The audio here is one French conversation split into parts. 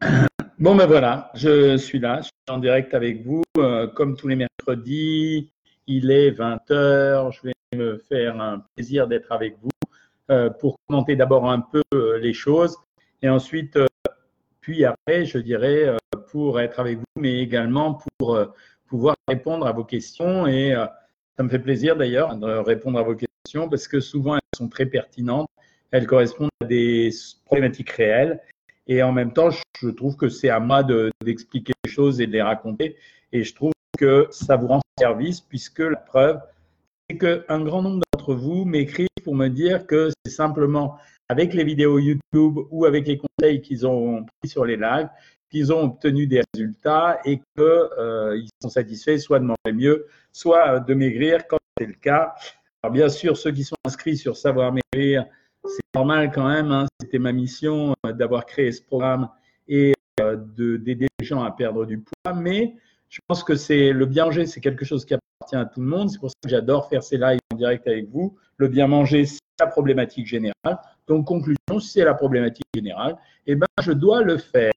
Bon ben voilà, je suis là, je suis en direct avec vous. Euh, comme tous les mercredis, il est 20h, je vais me faire un plaisir d'être avec vous euh, pour commenter d'abord un peu euh, les choses et ensuite, puis après, je dirais, pour être avec vous, mais également pour pouvoir répondre à vos questions. Et ça me fait plaisir d'ailleurs de répondre à vos questions parce que souvent elles sont très pertinentes, elles correspondent à des problématiques réelles et en même temps, je trouve que c'est à moi d'expliquer les choses et de les raconter. Et je trouve que ça vous rend service puisque la preuve, c'est qu'un grand nombre d'entre vous m'écrivent pour me dire que c'est simplement avec les vidéos YouTube ou avec les conseils qu'ils ont pris sur les lives qu'ils ont obtenu des résultats et qu'ils euh, sont satisfaits soit de manger mieux, soit de maigrir quand c'est le cas. Alors bien sûr, ceux qui sont inscrits sur Savoir Maigrir, c'est normal quand même, hein. c'était ma mission euh, d'avoir créé ce programme et euh, d'aider les gens à perdre du poids, mais je pense que c'est le bien manger, c'est quelque chose qui appartient à tout le monde. C'est pour ça que j'adore faire ces lives en direct avec vous. Le bien manger, c'est la problématique générale. Donc, conclusion, c'est la problématique générale. Eh ben, je dois le faire.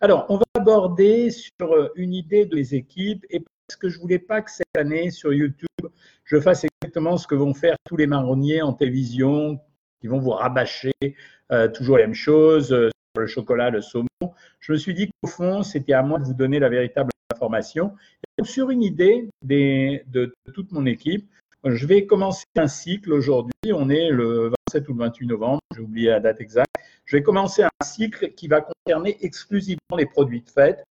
Alors, on va aborder sur euh, une idée de les équipes et parce que je voulais pas que cette année sur YouTube, je fasse exactement ce que vont faire tous les marronniers en télévision, qui vont vous rabâcher euh, toujours les mêmes choses, euh, le chocolat, le saumon. Je me suis dit qu'au fond, c'était à moi de vous donner la véritable information. Sur une idée des, de, toute mon équipe, je vais commencer un cycle aujourd'hui. On est le 27 ou le 28 novembre, j'ai oublié la date exacte. Je vais commencer un cycle qui va concerner exclusivement les produits de fête.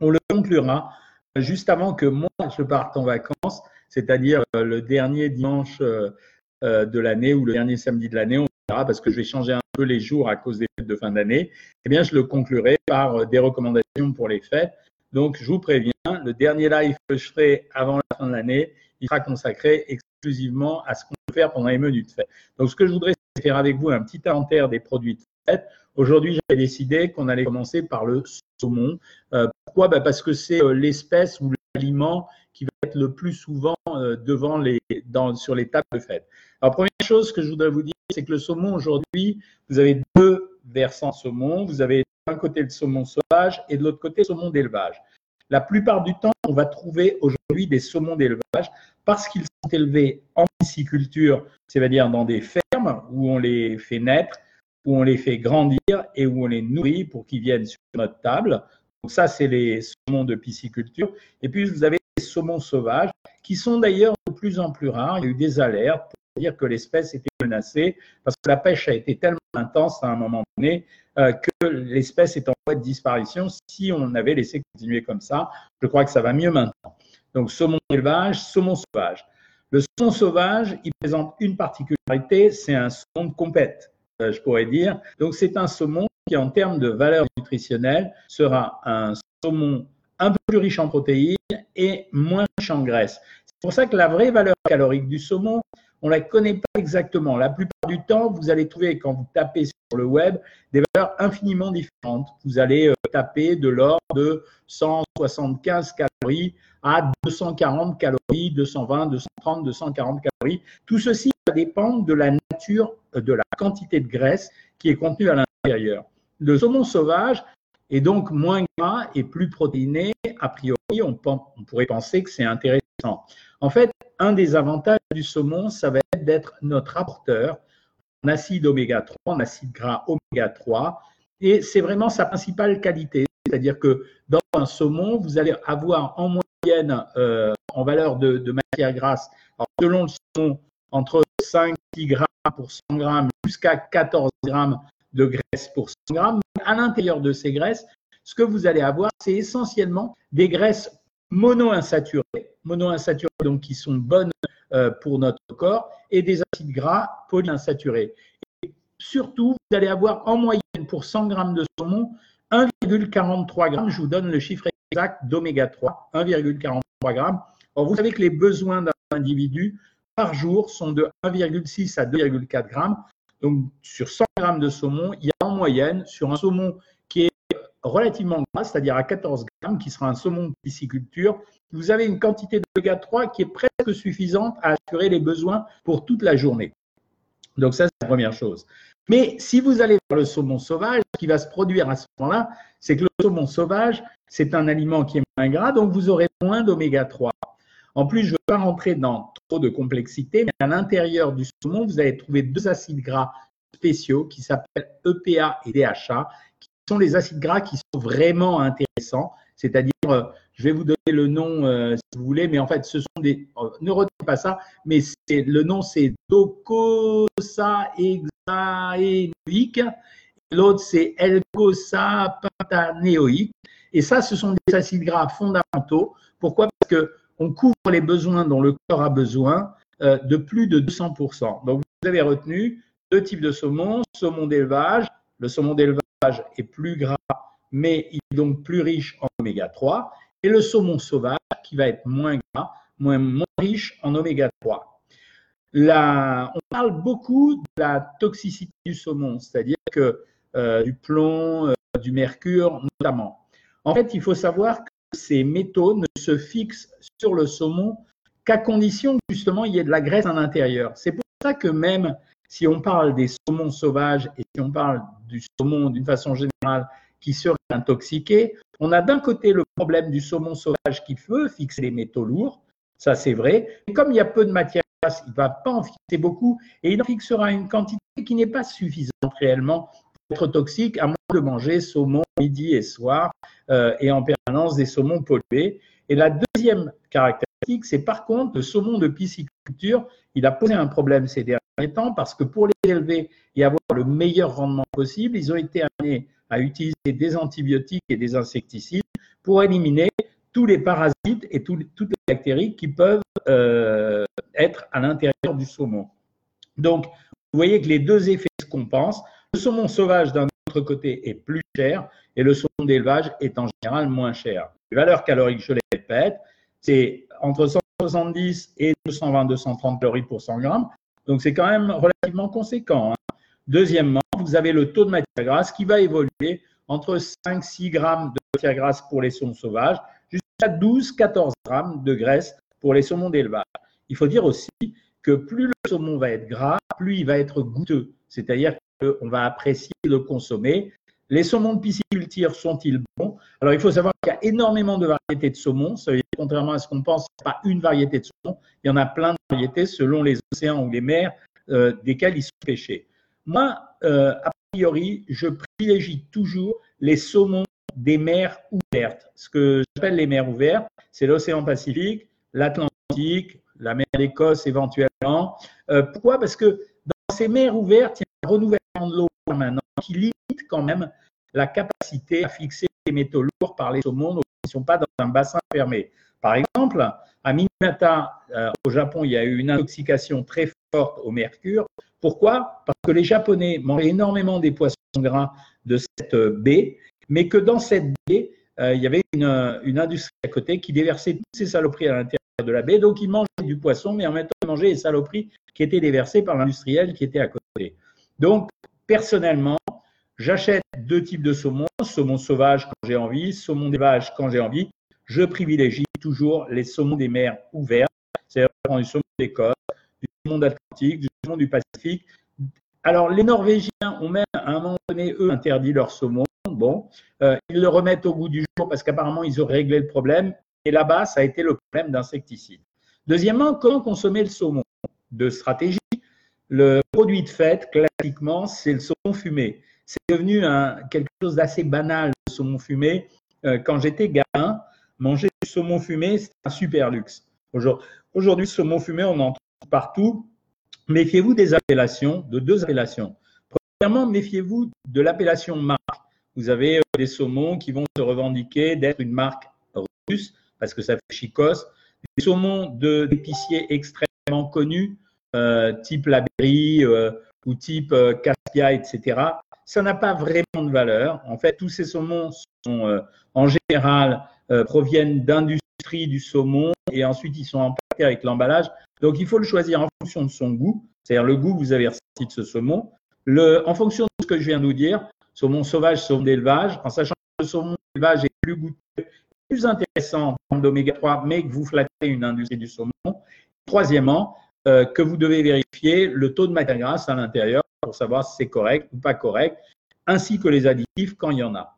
On le conclura juste avant que moi je parte en vacances, c'est-à-dire euh, le dernier dimanche euh, de l'année ou le dernier samedi de l'année, on verra parce que je vais changer un peu les jours à cause des fêtes de fin d'année, eh bien, je le conclurai par euh, des recommandations pour les fêtes. Donc, je vous préviens, le dernier live que je ferai avant la fin de l'année, il sera consacré exclusivement à ce qu'on peut faire pendant les menus de fête. Donc, ce que je voudrais, faire avec vous un petit inventaire des produits de fête. Aujourd'hui, j'avais décidé qu'on allait commencer par le saumon. Euh, pourquoi? Bah, Parce que c'est l'espèce ou l'aliment qui va être le plus souvent devant les, dans, sur les tables de fête. Alors, première chose que je voudrais vous dire, c'est que le saumon aujourd'hui, vous avez deux versants saumon. Vous avez d'un côté le saumon sauvage et de l'autre côté le saumon d'élevage. La plupart du temps, on va trouver aujourd'hui des saumons d'élevage parce qu'ils sont élevés en pisciculture, c'est-à-dire dans des fermes où on les fait naître, où on les fait grandir et où on les nourrit pour qu'ils viennent sur notre table. Donc ça, c'est les saumons de pisciculture. Et puis, vous avez les saumons sauvages qui sont d'ailleurs de plus en plus rares. Il y a eu des alertes dire que l'espèce était menacée parce que la pêche a été tellement intense à un moment donné euh, que l'espèce est en voie de disparition. Si on avait laissé continuer comme ça, je crois que ça va mieux maintenant. Donc, saumon élevage, saumon sauvage. Le saumon sauvage, il présente une particularité, c'est un saumon de compète, euh, je pourrais dire. Donc, c'est un saumon qui, en termes de valeur nutritionnelle, sera un saumon un peu plus riche en protéines et moins riche en graisse. C'est pour ça que la vraie valeur calorique du saumon, on ne la connaît pas exactement. La plupart du temps, vous allez trouver, quand vous tapez sur le web, des valeurs infiniment différentes. Vous allez euh, taper de l'ordre de 175 calories à 240 calories, 220, 230, 240 calories. Tout ceci va dépendre de la nature, euh, de la quantité de graisse qui est contenue à l'intérieur. Le saumon sauvage est donc moins gras et plus protéiné. A priori, on pourrait penser que c'est intéressant. En fait, un des avantages du saumon, ça va être d'être notre apporteur en acide oméga 3, en acide gras oméga 3. Et c'est vraiment sa principale qualité. C'est-à-dire que dans un saumon, vous allez avoir en moyenne, euh, en valeur de, matière grasse, selon le saumon, entre 5 grammes pour 100 grammes jusqu'à 14 grammes de graisse pour 100 grammes. À l'intérieur de ces graisses, ce que vous allez avoir, c'est essentiellement des graisses monoinsaturées, monoinsaturées donc qui sont bonnes euh, pour notre corps, et des acides gras polyinsaturés. Et surtout, vous allez avoir en moyenne pour 100 grammes de saumon 1,43 grammes. Je vous donne le chiffre exact d'oméga 3, 1,43 grammes. Vous savez que les besoins d'un individu par jour sont de 1,6 à 2,4 grammes. Donc, sur 100 grammes de saumon, il y a en moyenne, sur un saumon relativement gras, c'est-à-dire à 14 grammes, qui sera un saumon de pisciculture, vous avez une quantité d'oméga 3 qui est presque suffisante à assurer les besoins pour toute la journée. Donc ça, c'est la première chose. Mais si vous allez vers le saumon sauvage, ce qui va se produire à ce moment-là, c'est que le saumon sauvage, c'est un aliment qui est moins gras, donc vous aurez moins d'oméga 3. En plus, je ne veux pas rentrer dans trop de complexité, mais à l'intérieur du saumon, vous allez trouver deux acides gras spéciaux qui s'appellent EPA et DHA, sont les acides gras qui sont vraiment intéressants. C'est-à-dire, euh, je vais vous donner le nom euh, si vous voulez, mais en fait, ce sont des. Euh, ne retenez pas ça, mais le nom c'est docosahexaénoïque. L'autre c'est L-cosapantanéoïque. Et ça, ce sont des acides gras fondamentaux. Pourquoi? Parce que on couvre les besoins dont le corps a besoin de plus de 200%. Donc, vous avez retenu deux types de saumon, saumon d'élevage. Le saumon d'élevage est plus gras, mais il est donc plus riche en oméga 3. Et le saumon sauvage qui va être moins gras, moins, riche en oméga 3. on parle beaucoup de la toxicité du saumon, c'est-à-dire que euh, du plomb, euh, du mercure notamment. En fait, il faut savoir que ces métaux ne se fixent sur le saumon qu'à condition justement il y ait de la graisse à l'intérieur. C'est pour ça que même si on parle des saumons sauvages et si on parle du saumon d'une façon générale qui serait intoxiqué, on a d'un côté le problème du saumon sauvage qui peut fixer les métaux lourds, ça c'est vrai, et comme il y a peu de matière grasse, il ne va pas en fixer beaucoup et il en fixera une quantité qui n'est pas suffisante réellement pour être toxique, à moins de manger saumon midi et soir euh, et en permanence des saumons pollués. Et la deuxième caractéristique, c'est par contre le saumon de pisciculture, il a posé un problème ces derniers temps parce que pour les élever et avoir le meilleur rendement possible, ils ont été amenés à utiliser des antibiotiques et des insecticides pour éliminer tous les parasites et toutes les bactéries qui peuvent euh, être à l'intérieur du saumon. Donc, vous voyez que les deux effets se compensent. Le saumon sauvage, d'un autre côté, est plus cher et le saumon d'élevage est en général moins cher. Les valeurs caloriques, je les répète, c'est entre 170 et 220-230 calories pour 100 grammes. Donc, c'est quand même relativement conséquent. Hein. Deuxièmement, vous avez le taux de matière grasse qui va évoluer entre 5-6 grammes de matière grasse pour les saumons sauvages jusqu'à 12-14 grammes de graisse pour les saumons d'élevage. Il faut dire aussi que plus le saumon va être gras, plus il va être goûteux. C'est-à-dire qu'on va apprécier le consommer. Les saumons de pisciculture sont-ils bons? Alors, il faut savoir qu'il y a énormément de variétés de saumon. Contrairement à ce qu'on pense, ce n'est pas une variété de saumon. Il y en a plein de variétés selon les océans ou les mers euh, desquels ils sont pêchés. Moi, euh, a priori, je privilégie toujours les saumons des mers ouvertes. Ce que j'appelle les mers ouvertes, c'est l'océan Pacifique, l'Atlantique, la mer d'Écosse éventuellement. Euh, pourquoi? Parce que dans ces mers ouvertes, il y a un renouvellement de l'eau qui limite quand même la capacité à fixer les métaux lourds par les saumons qui ne sont pas dans un bassin fermé. Par exemple, à Minamata, euh, au Japon, il y a eu une intoxication très forte au mercure. Pourquoi? Parce que les Japonais mangeaient énormément des poissons gras de cette baie, mais que dans cette baie, euh, il y avait une, industrie à côté qui déversait toutes ces saloperies à l'intérieur de la baie. Donc, ils mangeaient du poisson, mais en même temps, ils mangeaient les saloperies qui étaient déversées par l'industriel qui était à côté. Donc, personnellement, j'achète deux types de saumon, saumon sauvage quand j'ai envie, saumon d'élevage quand j'ai envie. Je privilégie toujours les saumons des mers ouvertes, c'est-à-dire du saumon d'Écosse, du saumon Atlantique, du saumon du Pacifique. Alors, les Norvégiens ont même, à un moment donné, eux, interdit leur saumon. Bon, euh, ils le remettent au goût du jour parce qu'apparemment, ils ont réglé le problème. Et là-bas, ça a été le problème d'insecticides. Deuxièmement, comment consommer le saumon? De stratégie. Le produit de fête, classiquement, c'est le saumon fumé. C'est devenu quelque chose d'assez banal, le saumon fumé. Euh, quand j'étais gamin, manger du saumon fumé, c'est un super luxe. Aujourd'hui, le saumon fumé, on en trouve partout. Méfiez-vous des appellations, de deux appellations. Premièrement, méfiez-vous de l'appellation marque. Vous avez euh, des saumons qui vont se revendiquer d'être une marque russe parce que ça fait chicos. Des saumons d'épiciers extrêmement connus, type La euh, ou type Caspia, etc. Ça n'a pas vraiment de valeur. En fait, tous ces saumons sont en général proviennent d'industries du saumon et ensuite ils sont empaquetés avec l'emballage. Donc, il faut le choisir en fonction de son goût, c'est-à-dire le goût que vous avez ressenti de ce saumon, le, en fonction de ce que je viens de vous dire, saumon sauvage, saumon d'élevage, en sachant que le saumon d'élevage est plus goûteux, plus intéressant en termes d'oméga 3, mais que vous flattez une industrie du saumon. Troisièmement, euh, que vous devez vérifier le taux de matière grasse à l'intérieur. pour savoir si c'est correct ou pas correct, ainsi que les additifs quand il y en a.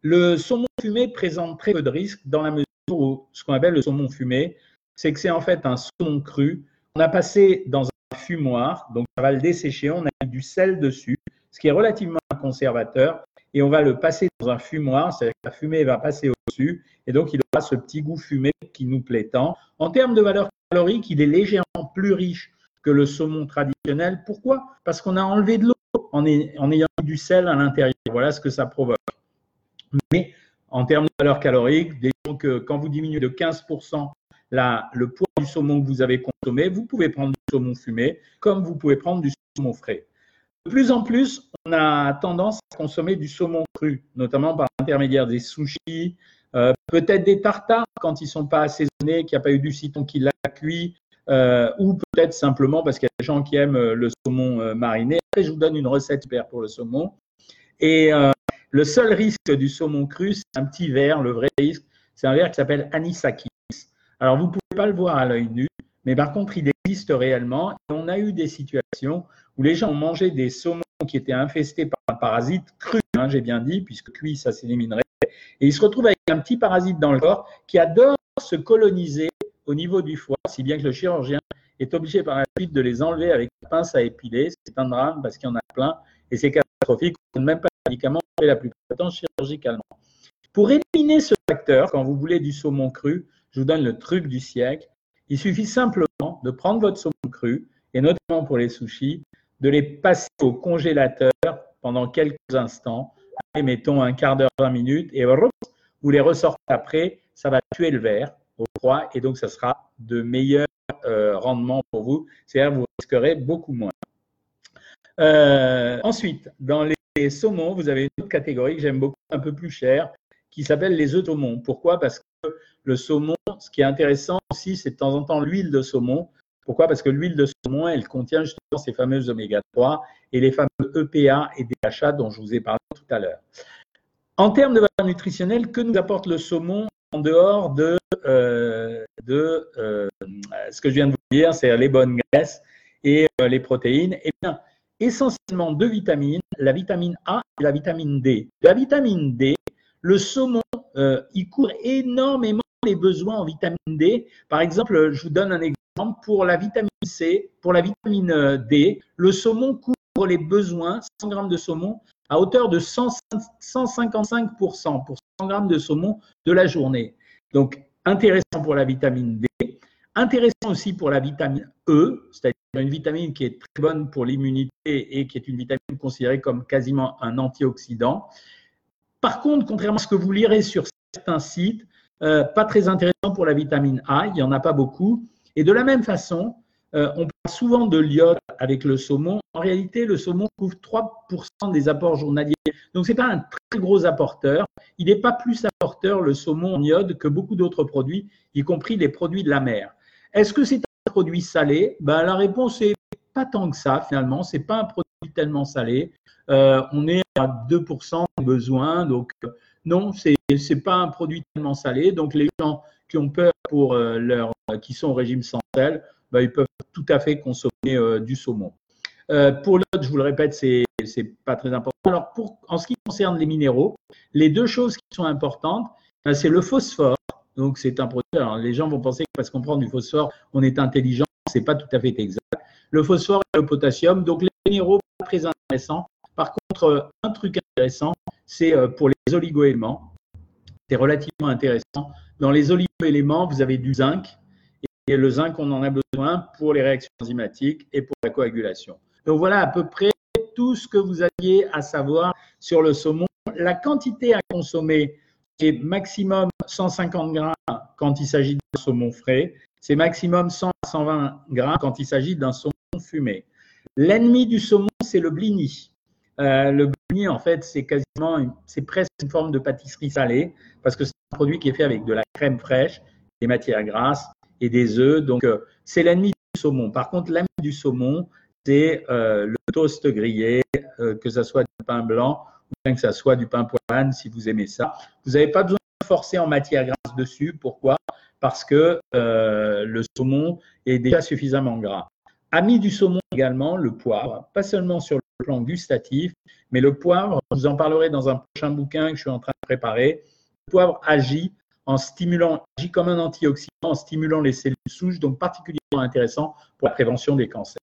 Le saumon fumé présente très peu de risques dans la mesure où ce qu'on appelle le saumon fumé, c'est que c'est en fait un saumon cru. On a passé dans un fumoir, donc ça va le dessécher, on a mis du sel dessus, ce qui est relativement conservateur, et on va le passer dans un fumoir, c'est-à-dire que la fumée va passer au-dessus, et donc il aura ce petit goût fumé qui nous plaît tant. En termes de valeur calorique, il est légèrement plus riche que le saumon traditionnel. Pourquoi? Parce qu'on a enlevé de l'eau en, ayant du sel à l'intérieur. Voilà ce que ça provoque. Mais en termes de valeur calorique, disons que quand vous diminuez de 15% le poids du saumon que vous avez consommé, vous pouvez prendre du saumon fumé comme vous pouvez prendre du saumon frais. De plus en plus, on a tendance à consommer du saumon cru, notamment par l'intermédiaire des sushis, euh, peut-être des tartares quand ils ne sont pas assaisonnés, qu'il n'y a pas eu du citron qui l'a cuit, euh, ou peut-être simplement parce qu'il y a des gens qui aiment euh, le saumon mariné. Après, je vous donne une recette super pour le saumon. Et le seul risque du saumon cru, c'est un petit verre. Le vrai risque, c'est un verre qui s'appelle anisakis. Alors, vous ne pouvez pas le voir à l'œil nu, mais par contre, il existe réellement. Et on a eu des situations où les gens ont mangé des saumons qui étaient infestés par un parasite cru, hein, j'ai bien dit, puisque cuit, ça s'éliminerait. Et ils se retrouvent avec un petit parasite dans le corps qui adore se coloniser au niveau du foie, si bien que le chirurgien est obligé par la suite de les enlever avec une pince à épiler. C'est un drame parce qu'il y en a plein et c'est catastrophique. On ne même pas de médicaments, la plupart du temps chirurgicalement. Pour éliminer ce facteur, quand vous voulez du saumon cru, je vous donne le truc du siècle. Il suffit simplement de prendre votre saumon cru, et notamment pour les sushis, de les passer au congélateur pendant quelques instants, mettons un quart d'heure, 20 minutes, et vous les ressortez après, ça va tuer le verre au froid, et donc ça sera de meilleurs euh, rendements pour vous, c'est-à-dire vous risquerez beaucoup moins. Euh, ensuite, dans les saumons, vous avez une autre catégorie que j'aime beaucoup, un peu plus chère, qui s'appelle les œufs saumon. Pourquoi? Parce que le saumon, ce qui est intéressant aussi, c'est de temps en temps l'huile de saumon. Pourquoi? Parce que l'huile de saumon, elle contient justement ces fameuses oméga 3 et les fameux EPA et DHA dont je vous ai parlé tout à l'heure. En termes de valeur nutritionnelle, que nous apporte le saumon en dehors de, euh, euh, ce que je viens de vous dire, c'est les bonnes graisses et euh, les protéines Eh bien, essentiellement deux vitamines, la vitamine A et la vitamine D. La vitamine D, le saumon, il court énormément les besoins en vitamine D. Par exemple, je vous donne un exemple. Pour la vitamine C, pour la vitamine D, le saumon couvre les besoins, 100 grammes de saumon, à hauteur de 155% pour 100 grammes de saumon de la journée. Donc, intéressant pour la vitamine D. Intéressant aussi pour la vitamine E, c'est-à-dire une vitamine qui est très bonne pour l'immunité et qui est une vitamine considérée comme quasiment un antioxydant. Par contre, contrairement à ce que vous lirez sur certains sites, euh, pas très intéressant pour la vitamine A, il n'y en a pas beaucoup. Et de la même façon, euh, on parle souvent de l'iode avec le saumon. En réalité, le saumon couvre 3% des apports journaliers. Donc, ce n'est pas un très gros apporteur. Il n'est pas plus apporteur, le saumon en iode, que beaucoup d'autres produits, y compris les produits de la mer. Est-ce que c'est un produit salé? Ben, La réponse est pas tant que ça, finalement. Ce n'est pas un produit tellement salé. Euh, on est à 2% de besoin. Donc, non, ce n'est pas un produit tellement salé. Donc, les gens qui ont peur pour euh, leur, qui sont au régime sans sel, ben, ils peuvent tout à fait consommer euh, du saumon. Euh, pour l'autre, je vous le répète, c'est n'est pas très important. Alors, en ce qui concerne les minéraux, les deux choses qui sont importantes, ben, c'est le phosphore. Donc, c'est un produit. Alors, les gens vont penser que parce qu'on prend du phosphore, on est intelligent. C'est pas tout à fait exact. Le phosphore et le potassium. Donc, les minéraux, pas très intéressants. Par contre, un truc intéressant, c'est euh, pour les oligoéléments. C'est relativement intéressant. Dans les oligoéléments, vous avez du zinc. Et le zinc, on en a besoin pour les réactions enzymatiques et pour la coagulation. Donc voilà à peu près tout ce que vous aviez à savoir sur le saumon. La quantité à consommer, c'est maximum 150 grammes quand il s'agit d'un saumon frais. C'est maximum 100 à 120 grammes quand il s'agit d'un saumon fumé. L'ennemi du saumon, c'est le blini. Euh, le blini, en fait, c'est quasiment, c'est presque une forme de pâtisserie salée parce que c'est un produit qui est fait avec de la crème fraîche, des matières grasses et des œufs. Donc, euh, c'est l'ennemi du saumon. Par contre, l'ami du saumon, c'est euh, le toast grillé, que ce soit du pain blanc ou bien que ce soit du pain poivre si vous aimez ça. Vous n'avez pas besoin de forcer en matière grasse dessus. Pourquoi? Parce que le saumon est déjà suffisamment gras. Ami du saumon également, le poivre, pas seulement sur le plan gustatif. Mais le poivre, je vous en parlerai dans un prochain bouquin que je suis en train de préparer. Le poivre agit en stimulant, agit comme un antioxydant en stimulant les cellules souches, donc particulièrement intéressant pour la prévention des cancers.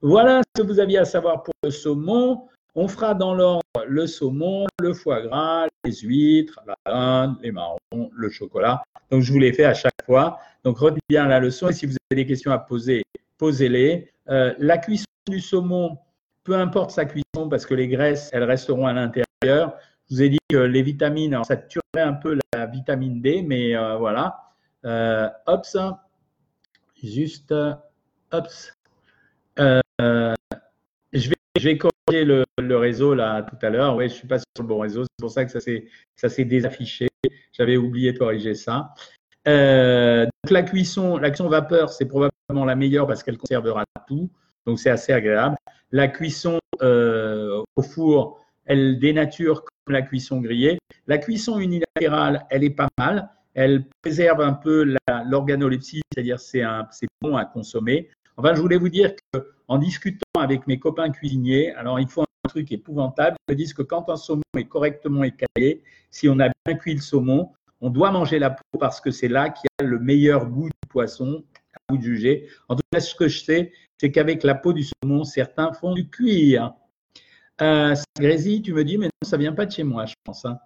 Voilà ce que vous aviez à savoir pour le saumon. On fera dans l'ordre le saumon, le foie gras, les huîtres, la dinde, les marrons, le chocolat. Donc, je vous l'ai fait à chaque fois. Donc, retenez bien la leçon et si vous avez des questions à poser, posez-les. Euh, la cuisson du saumon, peu importe sa cuisson parce que les graisses, elles resteront à l'intérieur. Je vous ai dit que les vitamines, ça tuerait un peu la vitamine D, mais euh, voilà. Euh, juste, hops. Euh, je vais, corriger le, réseau là tout à l'heure. Oui, je suis pas sur le bon réseau. C'est pour ça que ça s'est, désaffiché. J'avais oublié de corriger ça. Euh, la cuisson, la vapeur, c'est probablement la meilleure parce qu'elle conservera tout. Donc c'est assez agréable. La cuisson euh, au four, elle dénature comme la cuisson grillée. La cuisson unilatérale, elle est pas mal. Elle préserve un peu l'organolepsie, c'est-à-dire c'est bon à consommer. Enfin, je voulais vous dire qu'en discutant avec mes copains cuisiniers, alors il faut un truc épouvantable. Ils me disent que quand un saumon est correctement écaillé, si on a bien cuit le saumon, on doit manger la peau parce que c'est là qu'il y a le meilleur goût du poisson, à vous de juger. En tout cas, ce que je sais, c'est qu'avec la peau du saumon, certains font du cuir. Euh, tu me dis, mais non, ça vient pas de chez moi, je pense. Hein.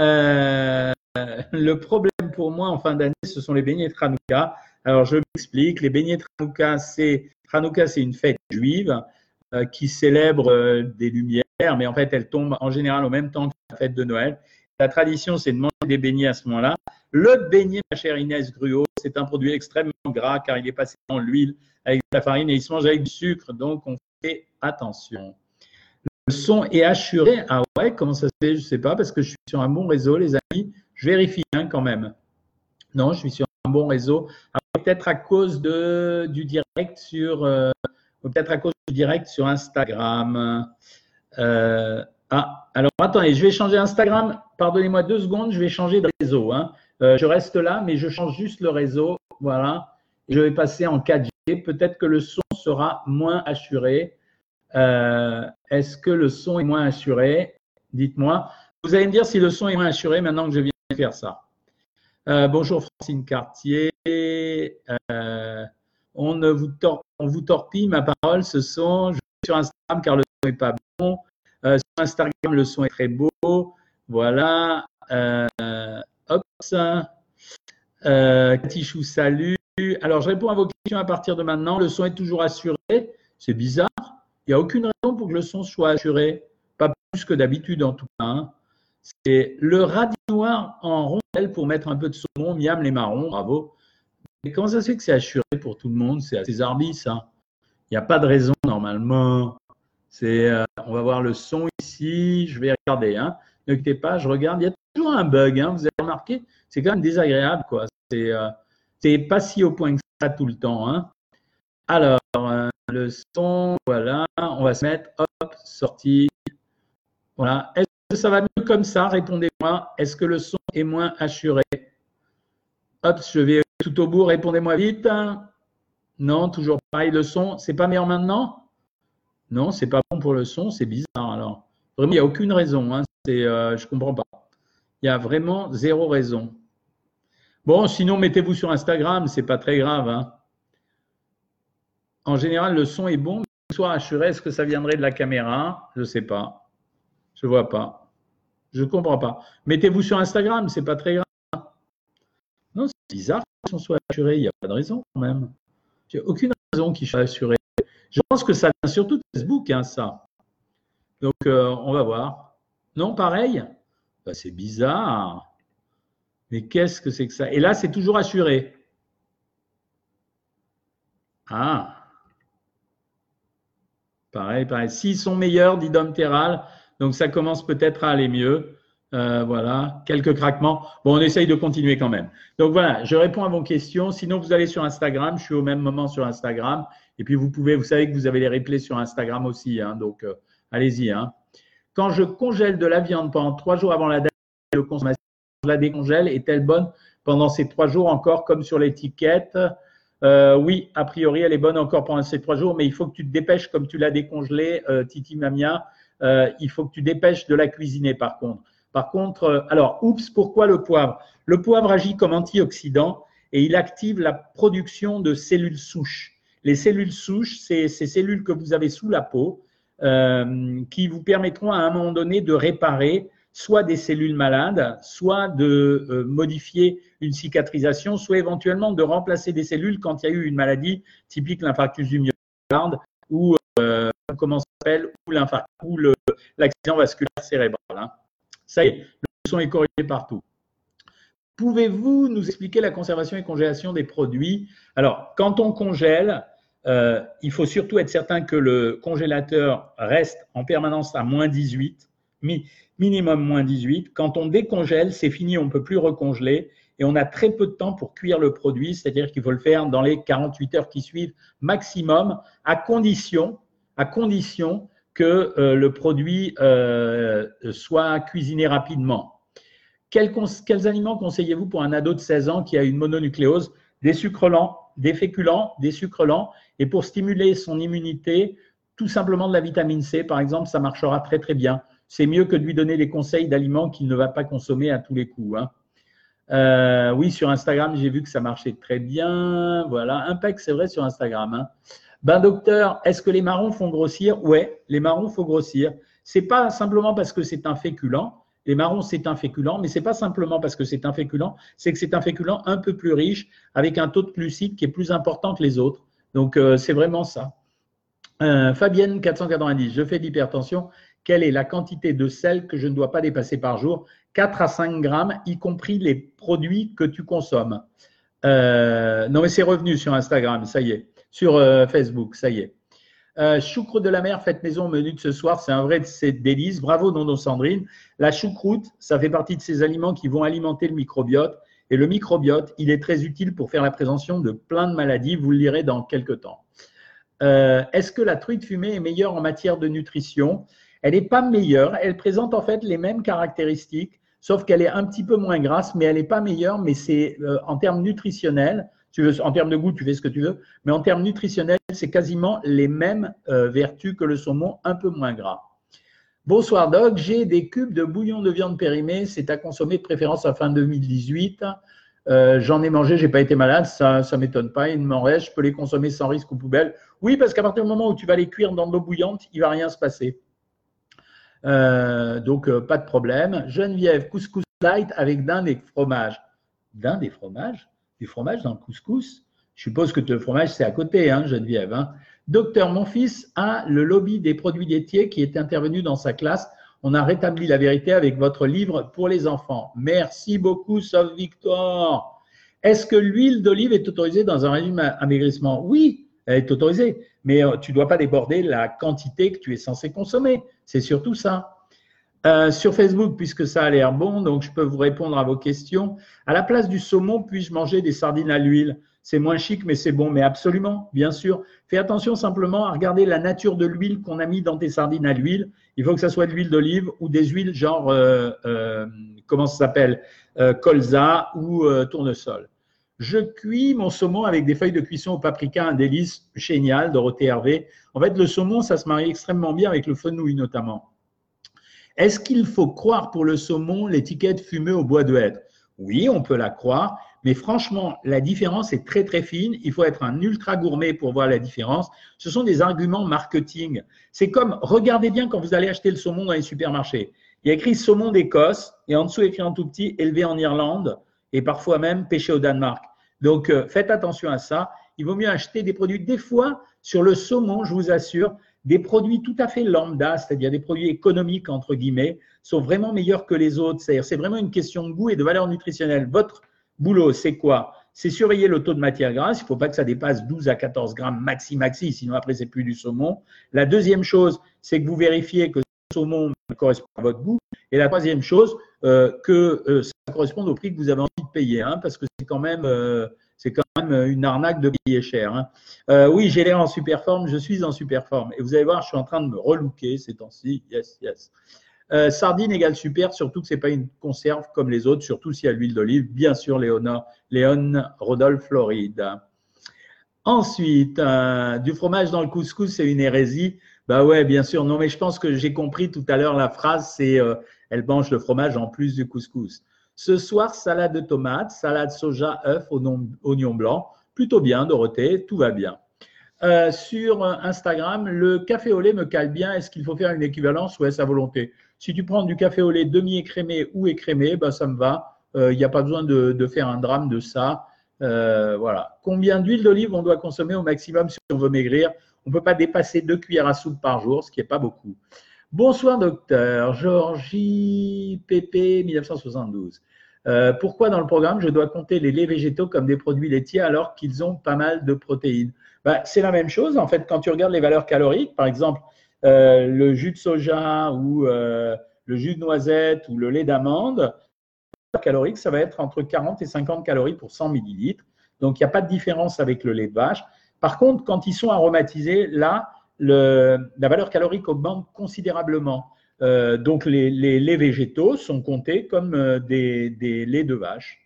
Euh, le problème pour moi en fin d'année, ce sont les beignets de Hanouka. Alors, je m'explique. Les beignets de Hanouka, c'est une fête juive euh, qui célèbre euh, des lumières, mais en fait, elle tombe en général au même temps que la fête de Noël. La tradition, c'est de manger des beignets à ce moment-là. Le beignet, ma chère Inès Gruot, c'est un produit extrêmement gras car il est passé dans l'huile avec la farine et il se mange avec du sucre, donc on fait attention. Le son est assuré. Ah ouais, comment ça se fait Je ne sais pas parce que je suis sur un bon réseau, les amis. Je vérifie hein, quand même. Non, je suis sur un bon réseau. Peut-être à cause du direct sur, euh, peut-être à cause du direct sur Instagram. Euh, ah, alors attendez, je vais changer Instagram. Pardonnez-moi deux secondes, je vais changer de réseau. Hein. Euh, je reste là, mais je change juste le réseau. Voilà. je vais passer en 4G. Peut-être que le son sera moins assuré. Est-ce que le son est moins assuré? Dites-moi. Vous allez me dire si le son est moins assuré maintenant que je viens faire ça. Euh, bonjour Francine Cartier. Euh, on, ne vous on vous torpille ma parole, ce son. Je sur Instagram car le son n'est pas bon. Euh, sur Instagram, le son est très beau. Voilà. hop. Katichou, salut. Alors, je réponds à vos questions à partir de maintenant. Le son est toujours assuré. C'est bizarre. Il n'y a aucune raison pour que le son soit assuré. Pas plus que d'habitude en tout cas. Hein. C'est le radis noir en rondelle pour mettre un peu de saumon, miam les marrons, bravo. Mais comment ça se fait que c'est assuré pour tout le monde? C'est assez Arbis, ça. Il n'y a pas de raison normalement. C'est, euh, on va voir le son ici. Je vais regarder. Hein. Ne quittez pas, je regarde. Il y a toujours un bug. Hein, vous avez remarqué? C'est quand même désagréable. quoi. C'est, euh, pas si au point que ça tout le temps. Hein. Alors, euh, le son, voilà. On va se mettre, hop, sortie. Voilà ça va mieux comme ça? Répondez-moi. Est-ce que le son est moins assuré? Hop, je vais tout au bout. Répondez-moi vite. Non, toujours pareil. Le son, c'est pas meilleur maintenant? Non, c'est pas bon pour le son. C'est bizarre alors. Vraiment, il n'y a aucune raison. Hein. Euh, je ne comprends pas. Il y a vraiment zéro raison. Bon, sinon, mettez-vous sur Instagram. C'est pas très grave. Hein. En général, le son est bon. Soit assuré, est-ce que ça viendrait de la caméra? Je ne sais pas. Je ne vois pas. Je ne comprends pas. Mettez-vous sur Instagram, c'est pas très grave. Non, c'est bizarre qu'on soit assuré. Il n'y a pas de raison quand même. A aucune raison qu'il soit assuré. Je pense que ça vient surtout de Facebook, hein, ça. Donc, euh, on va voir. Non, pareil? Bah, C'est bizarre. Mais qu'est-ce que c'est que ça? Et là, c'est toujours assuré. Ah. Pareil, pareil. S'ils sont meilleurs, dit Dom Terral, donc ça commence peut-être à aller mieux. Euh, voilà, quelques craquements. Bon, on essaye de continuer quand même. Donc voilà, je réponds à vos questions. Sinon, vous allez sur Instagram. Je suis au même moment sur Instagram. Et puis, vous pouvez, vous savez que vous avez les replays sur Instagram aussi. Hein, donc, euh, allez-y. Hein. Quand je congèle de la viande pendant trois jours avant la date de consommation, je la décongèle. Est-elle bonne pendant ces trois jours encore, comme sur l'étiquette Euh, oui, a priori, elle est bonne encore pendant ces trois jours, mais il faut que tu te dépêches, comme tu l'as décongelée, euh, Titi Mamia, euh, il faut que tu dépêches de la cuisiner par contre. Par contre, alors, oups, pourquoi le poivre? Le poivre agit comme antioxydant et il active la production de cellules souches. Les cellules souches, c'est ces cellules que vous avez sous la peau qui vous permettront à un moment donné de réparer soit des cellules malades, soit de euh, modifier une cicatrisation, soit éventuellement de remplacer des cellules quand il y a eu une maladie typique l'infarctus du myocarde ou euh, comment s'appelle ou l'accident vasculaire cérébral. Hein. Ça y est, le son est corrigé partout. Pouvez-vous nous expliquer la conservation et congélation des produits? Alors, quand on congèle, euh, il faut surtout être certain que le congélateur reste en permanence à moins 18 minimum moins 18. Quand on décongèle, c'est fini, on ne peut plus recongeler et on a très peu de temps pour cuire le produit, c'est-à-dire qu'il faut le faire dans les 48 heures qui suivent maximum, à condition, à condition que euh, le produit euh, soit cuisiné rapidement. Quels, quels aliments conseillez-vous pour un ado de 16 ans qui a une mononucléose? Des sucres lents, des féculents, des sucres lents. Et pour stimuler son immunité, tout simplement de la vitamine C, par exemple, ça marchera très très bien c'est mieux que de lui donner des conseils d'aliments qu'il ne va pas consommer à tous les coups. Hein. Euh, oui, sur Instagram, j'ai vu que ça marchait très bien. Voilà, impec, c'est vrai sur Instagram. Hein. Ben docteur, est-ce que les marrons font grossir? Ouais, les marrons font grossir. C'est pas simplement parce que c'est un féculent. Les marrons, c'est un féculent, mais c'est pas simplement parce que c'est un féculent, c'est que c'est un féculent un peu plus riche, avec un taux de glucides qui est plus important que les autres. Donc, euh, c'est vraiment ça. Euh, Fabienne, 490, je fais de l'hypertension quelle est la quantité de sel que je ne dois pas dépasser par jour 4 à 5 grammes, y compris les produits que tu consommes. Euh, non, mais c'est revenu sur Instagram, ça y est. Sur euh, Facebook, ça y est. Euh, choucroute de la mer, faites maison menu de ce soir, c'est un vrai délice. Bravo, Nono Sandrine. La choucroute, ça fait partie de ces aliments qui vont alimenter le microbiote. Et le microbiote, il est très utile pour faire la prévention de plein de maladies. Vous le lirez dans quelques temps. Est-ce que la truite fumée est meilleure en matière de nutrition? Elle n'est pas meilleure. Elle présente en fait les mêmes caractéristiques, sauf qu'elle est un petit peu moins grasse, mais elle n'est pas meilleure. Mais c'est euh, en termes nutritionnels, tu veux, en termes de goût, tu fais ce que tu veux, mais en termes nutritionnels, c'est quasiment les mêmes euh, vertus que le saumon, un peu moins gras. Bonsoir Doc, j'ai des cubes de bouillon de viande périmée, c'est à consommer de préférence à fin 2018. Euh, j'en ai mangé, j'ai pas été malade, ça ça m'étonne pas, il m'en reste, je peux les consommer sans risque aux poubelles. Oui, parce qu'à partir du moment où tu vas les cuire dans de l'eau bouillante, il va rien se passer. Euh, donc, euh, pas de problème. Geneviève, couscous light avec dinde et fromage. Dinde et fromage Du fromage dans le couscous? Je suppose que le fromage, c'est à côté, hein, Geneviève. Hein. Docteur, mon fils a le lobby des produits laitiers qui est intervenu dans sa classe. On a rétabli la vérité avec votre livre pour les enfants. Merci beaucoup, sauf Victor. Est-ce que l'huile d'olive est autorisée dans un régime amaigrissement? Oui, elle est autorisée, mais euh, tu ne dois pas déborder la quantité que tu es censé consommer. C'est surtout ça. Euh, sur Facebook, puisque ça a l'air bon, donc je peux vous répondre à vos questions. À la place du saumon, puis-je manger des sardines à l'huile? C'est moins chic, mais c'est bon. Mais absolument, bien sûr. Fais attention simplement à regarder la nature de l'huile qu'on a mis dans tes sardines à l'huile. Il faut que ça soit de l'huile d'olive ou des huiles genre, euh, comment ça s'appelle? Colza ou tournesol. Je cuis mon saumon avec des feuilles de cuisson au paprika, un délice génial, Dorothée Hervé. En fait, le saumon, ça se marie extrêmement bien avec le fenouil notamment. Est-ce qu'il faut croire pour le saumon l'étiquette fumée au bois de hêtre? Oui, on peut la croire, mais franchement, la différence est très très fine. Il faut être un ultra gourmet pour voir la différence. Ce sont des arguments marketing. C'est comme, regardez bien quand vous allez acheter le saumon dans les supermarchés. Il y a écrit saumon d'Écosse et en dessous écrit en tout petit élevé en Irlande et parfois même pêché au Danemark. Donc, euh, faites attention à ça. Il vaut mieux acheter des produits. Des fois, sur le saumon, je vous assure, des produits tout à fait lambda, c'est-à-dire des produits économiques, entre guillemets, sont vraiment meilleurs que les autres. C'est-à-dire, c'est vraiment une question de goût et de valeur nutritionnelle. Votre boulot, c'est quoi? C'est surveiller le taux de matière grasse. Il ne faut pas que ça dépasse 12 à 14 grammes maxi maxi, sinon après, c'est plus du saumon. La deuxième chose, c'est que vous vérifiez que saumon correspond à votre goût. Et la troisième chose, euh, que euh, ça corresponde au prix que vous avez envie de payer, hein, parce que c'est quand même euh, c'est quand même une arnaque de payer cher. Hein. oui, j'ai l'air en super forme, je suis en super forme. Et vous allez voir, je suis en train de me relooker ces temps-ci. Yes, yes. sardine égale super, surtout que ce n'est pas une conserve comme les autres, surtout s'il y a l'huile d'olive. Bien sûr, Léona, Léon Rodolphe Floride. Ensuite, du fromage dans le couscous, c'est une hérésie. Bah ouais, bien sûr. Non, mais je pense que j'ai compris tout à l'heure la phrase, c'est euh, elle mange le fromage en plus du couscous. Ce soir, salade de tomates, salade soja, œufs, oignon blanc. Plutôt bien, Dorothée, tout va bien. Euh, sur Instagram, le café au lait me cale bien. Est-ce qu'il faut faire une équivalence? Ou est-ce à volonté Si tu prends du café au lait demi-écrémé ou écrémé, bah, ça me va. Il n'y a pas besoin de, faire un drame de ça. Euh, voilà. Combien d'huile d'olive on doit consommer au maximum si on veut maigrir? On ne peut pas dépasser deux cuillères à soupe par jour, ce qui n'est pas beaucoup. Bonsoir docteur, Georgie PP 1972. Euh, pourquoi dans le programme je dois compter les laits végétaux comme des produits laitiers alors qu'ils ont pas mal de protéines? Bah, C'est la même chose en fait quand tu regardes les valeurs caloriques, par exemple euh, le jus de soja ou le jus de noisette ou le lait d'amande, calorique, ça va être entre 40 et 50 calories pour 100 millilitres. Donc, il n'y a pas de différence avec le lait de vache. Par contre, quand ils sont aromatisés, là, la valeur calorique augmente considérablement. Euh, donc, les, laits végétaux sont comptés comme euh, des, laits de vache.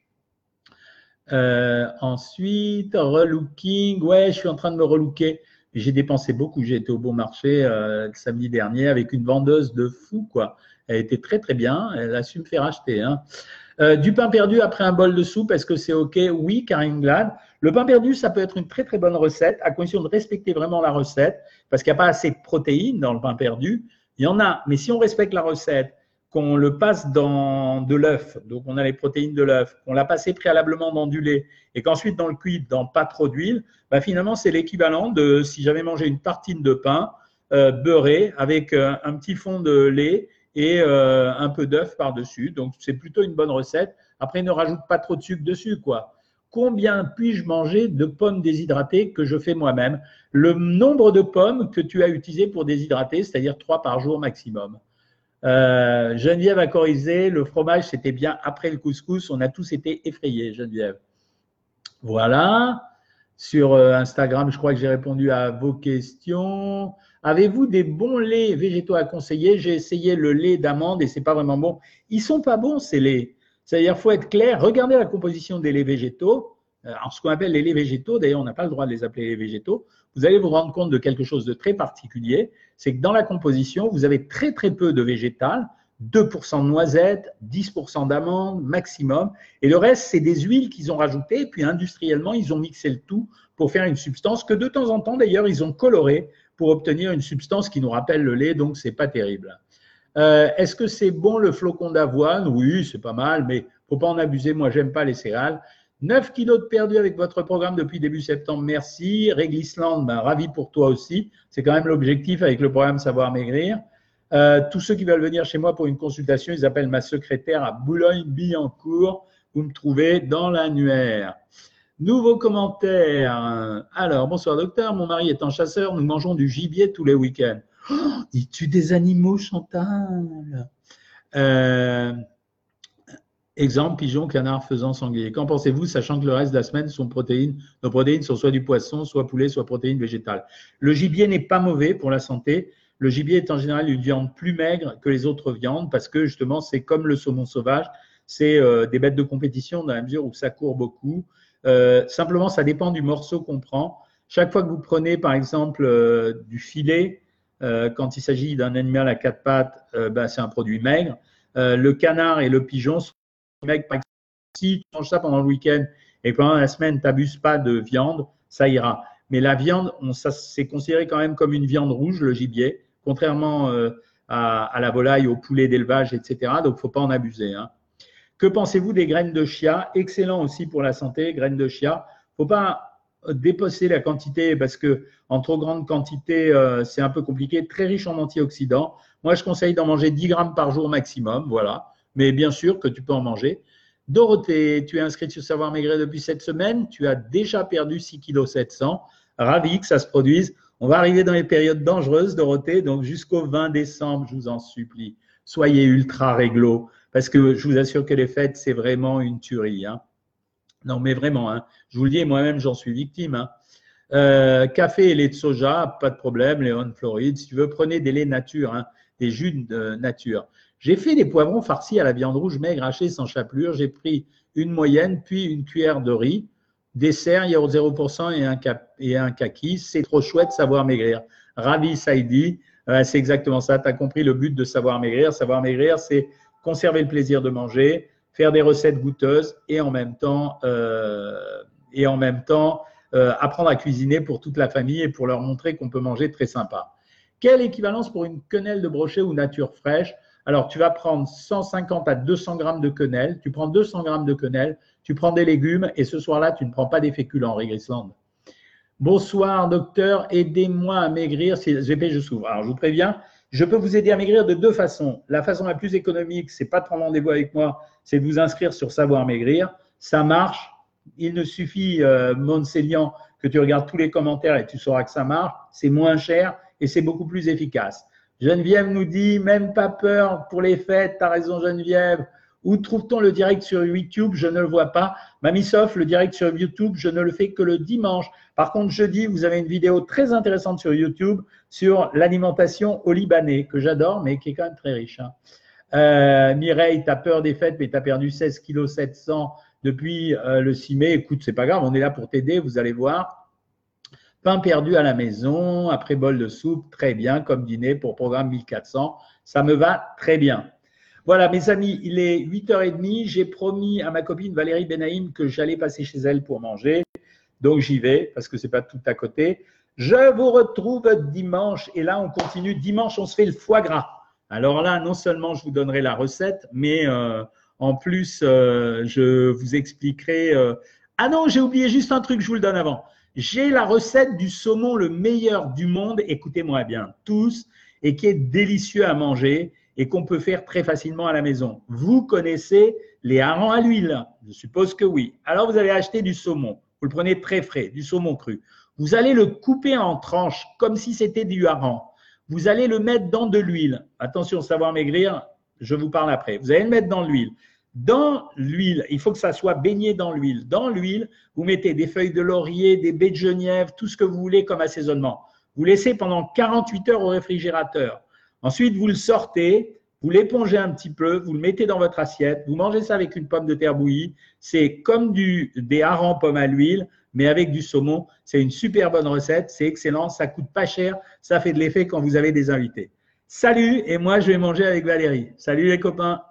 Euh, ensuite, relooking. Ouais, je suis en train de me relooker. J'ai dépensé beaucoup. J'ai été au bon marché le samedi dernier avec une vendeuse de fou, quoi. Elle était très, très bien. Elle a su me faire acheter. Hein. Du pain perdu après un bol de soupe, est-ce que c'est OK? Oui, Karine Glad. Le pain perdu, ça peut être une très très bonne recette, à condition de respecter vraiment la recette, parce qu'il n'y a pas assez de protéines dans le pain perdu. Il y en a, mais si on respecte la recette, qu'on le passe dans de l'œuf, donc on a les protéines de l'œuf, qu'on l'a passé préalablement dans du lait, et qu'ensuite dans le cuit, dans pas trop d'huile, bah finalement c'est l'équivalent de si j'avais mangé une tartine de pain euh, beurré avec euh, un petit fond de lait et euh, un peu d'œuf par-dessus. Donc, c'est plutôt une bonne recette. Après, ne rajoute pas trop de sucre dessus, quoi. Combien puis-je manger de pommes déshydratées que je fais moi-même Le nombre de pommes que tu as utilisées pour déshydrater, c'est-à-dire trois par jour maximum. Euh, Geneviève a corrigé, le fromage, c'était bien après le couscous. On a tous été effrayés, Geneviève. Voilà. Sur euh, Instagram, je crois que j'ai répondu à vos questions. Avez-vous des bons laits végétaux à conseiller? J'ai essayé le lait d'amande et c'est pas vraiment bon. Ils sont pas bons ces laits. C'est-à-dire, faut être clair. Regardez la composition des laits végétaux. Euh, alors, ce qu'on appelle les laits végétaux, d'ailleurs, on n'a pas le droit de les appeler laits végétaux. Vous allez vous rendre compte de quelque chose de très particulier. C'est que dans la composition, vous avez très très peu de végétal. 2% de noisettes, 10% d'amandes maximum. Et le reste, c'est des huiles qu'ils ont rajoutées. puis industriellement, ils ont mixé le tout pour faire une substance que de temps en temps, d'ailleurs, ils ont colorée pour obtenir une substance qui nous rappelle le lait, donc c'est pas terrible. Euh, est-ce que c'est bon le flocon d'avoine? Oui, c'est pas mal, mais faut pas en abuser. Moi, j'aime pas les céréales. 9 kilos de perdu avec votre programme depuis début septembre, merci. Réglisland, ben, ravi pour toi aussi. C'est quand même l'objectif avec le programme Savoir Maigrir. Euh, tous ceux qui veulent venir chez moi pour une consultation, ils appellent ma secrétaire à Boulogne-Billancourt. Vous me trouvez dans l'annuaire. Nouveau commentaire. Alors, bonsoir docteur, mon mari est un chasseur, nous mangeons du gibier tous les week-ends. Oh, il tue des animaux, Chantal? Euh, exemple, pigeon, canard, faisan, sanglier. Qu'en pensez-vous, sachant que le reste de la semaine, sont protéines, nos protéines sont soit du poisson, soit poulet, soit protéines végétales? Le gibier n'est pas mauvais pour la santé. Le gibier est en général une viande plus maigre que les autres viandes parce que justement, c'est comme le saumon sauvage, c'est euh, des bêtes de compétition dans la mesure où ça court beaucoup. Euh, simplement, ça dépend du morceau qu'on prend. Chaque fois que vous prenez, par exemple, du filet, quand il s'agit d'un animal à quatre pattes, ben, c'est un produit maigre. le canard et le pigeon sont maigres. Par exemple, si tu manges ça pendant le week-end et pendant la semaine, tu n'abuses pas de viande, ça ira. Mais la viande, c'est considéré quand même comme une viande rouge, le gibier, contrairement à, la volaille, au poulet d'élevage, etc. Donc, il ne faut pas en abuser. Hein. Que pensez-vous des graines de chia? Excellent aussi pour la santé, graines de chia. Faut pas dépasser la quantité parce que en trop grande quantité, euh, c'est un peu compliqué. Très riche en antioxydants. Moi, je conseille d'en manger 10 grammes par jour maximum. Voilà. Mais bien sûr que tu peux en manger. Dorothée, tu es inscrite sur Savoir Maigrir depuis cette semaine. Tu as déjà perdu 6 kg 700. Ravi que ça se produise. On va arriver dans les périodes dangereuses, Dorothée. Donc, jusqu'au 20 décembre, je vous en supplie, soyez ultra réglo. Parce que je vous assure que les fêtes, c'est vraiment une tuerie. Hein. Non, mais vraiment, hein. je vous le dis, moi-même, j'en suis victime. Hein. Euh, café et lait de soja, pas de problème, Léon Floride. Si tu veux, prenez des laits nature, hein, des jus de nature. J'ai fait des poivrons farcis à la viande rouge maigre hachée sans chapelure. J'ai pris une moyenne, puis une cuillère de riz. Dessert, yaourt 0% et un, et un kaki. C'est trop chouette, savoir maigrir. Ravi, Saïdi. c'est exactement ça. Tu compris le but de savoir maigrir. Savoir maigrir, c'est conserver le plaisir de manger, faire des recettes goûteuses et en même temps, euh, et en même temps euh, apprendre à cuisiner pour toute la famille et pour leur montrer qu'on peut manger très sympa. Quelle équivalence pour une quenelle de brochet ou nature fraîche? Alors, tu vas prendre 150 à 200 grammes de quenelle. Tu prends 200 grammes de quenelle, tu prends des légumes et ce soir-là, tu ne prends pas des féculents, Régrisland. Bonsoir, docteur. Aidez-moi à maigrir. Si je s'ouvre. Alors, je vous préviens, je peux vous aider à maigrir de deux façons. La façon la plus économique, c'est pas de prendre rendez-vous avec moi, c'est de vous inscrire sur Savoir Maigrir. Ça marche. Il ne suffit, euh, que tu regardes tous les commentaires et tu sauras que ça marche. C'est moins cher et c'est beaucoup plus efficace. Geneviève nous dit, même pas peur pour les fêtes. T'as raison, Geneviève. Où trouve-t-on le direct sur YouTube? Je ne le vois pas. Mamisof, le direct sur YouTube, je ne le fais que le dimanche. Par contre, jeudi, vous avez une vidéo très intéressante sur YouTube sur l'alimentation au Libanais, que j'adore, mais qui est quand même très riche. Hein. Euh, Mireille, tu as peur des fêtes, mais tu as perdu 16 kg 700 depuis euh, le 6 mai. Écoute, c'est pas grave, on est là pour t'aider, vous allez voir. Pain perdu à la maison, après bol de soupe, très bien, comme dîner pour programme 1400. Ça me va très bien. Voilà, mes amis, il est 8h30. J'ai promis à ma copine Valérie Benaïm que j'allais passer chez elle pour manger. Donc j'y vais parce que c'est pas tout à côté. Je vous retrouve dimanche et là on continue. Dimanche, on se fait le foie gras. Alors là, non seulement je vous donnerai la recette, mais euh, en plus, euh, je vous expliquerai. Euh, ah non, j'ai oublié juste un truc, je vous le donne avant. J'ai la recette du saumon le meilleur du monde, écoutez-moi bien, tous, et qui est délicieux à manger et qu'on peut faire très facilement à la maison. Vous connaissez les harengs à l'huile? Je suppose que oui. Alors vous allez acheter du saumon. Vous le prenez très frais, du saumon cru. Vous allez le couper en tranches comme si c'était du hareng. Vous allez le mettre dans de l'huile. Attention, savoir maigrir, je vous parle après. Vous allez le mettre dans l'huile. Dans l'huile, il faut que ça soit baigné dans l'huile. Dans l'huile, vous mettez des feuilles de laurier, des baies de genièvre, tout ce que vous voulez comme assaisonnement. Vous laissez pendant 48 heures au réfrigérateur. Ensuite, vous le sortez, vous l'épongez un petit peu, vous le mettez dans votre assiette, vous mangez ça avec une pomme de terre bouillie. C'est comme du, des harengs pommes à l'huile, mais avec du saumon. C'est une super bonne recette, c'est excellent, ça coûte pas cher, ça fait de l'effet quand vous avez des invités. Salut, et moi je vais manger avec Valérie. Salut les copains.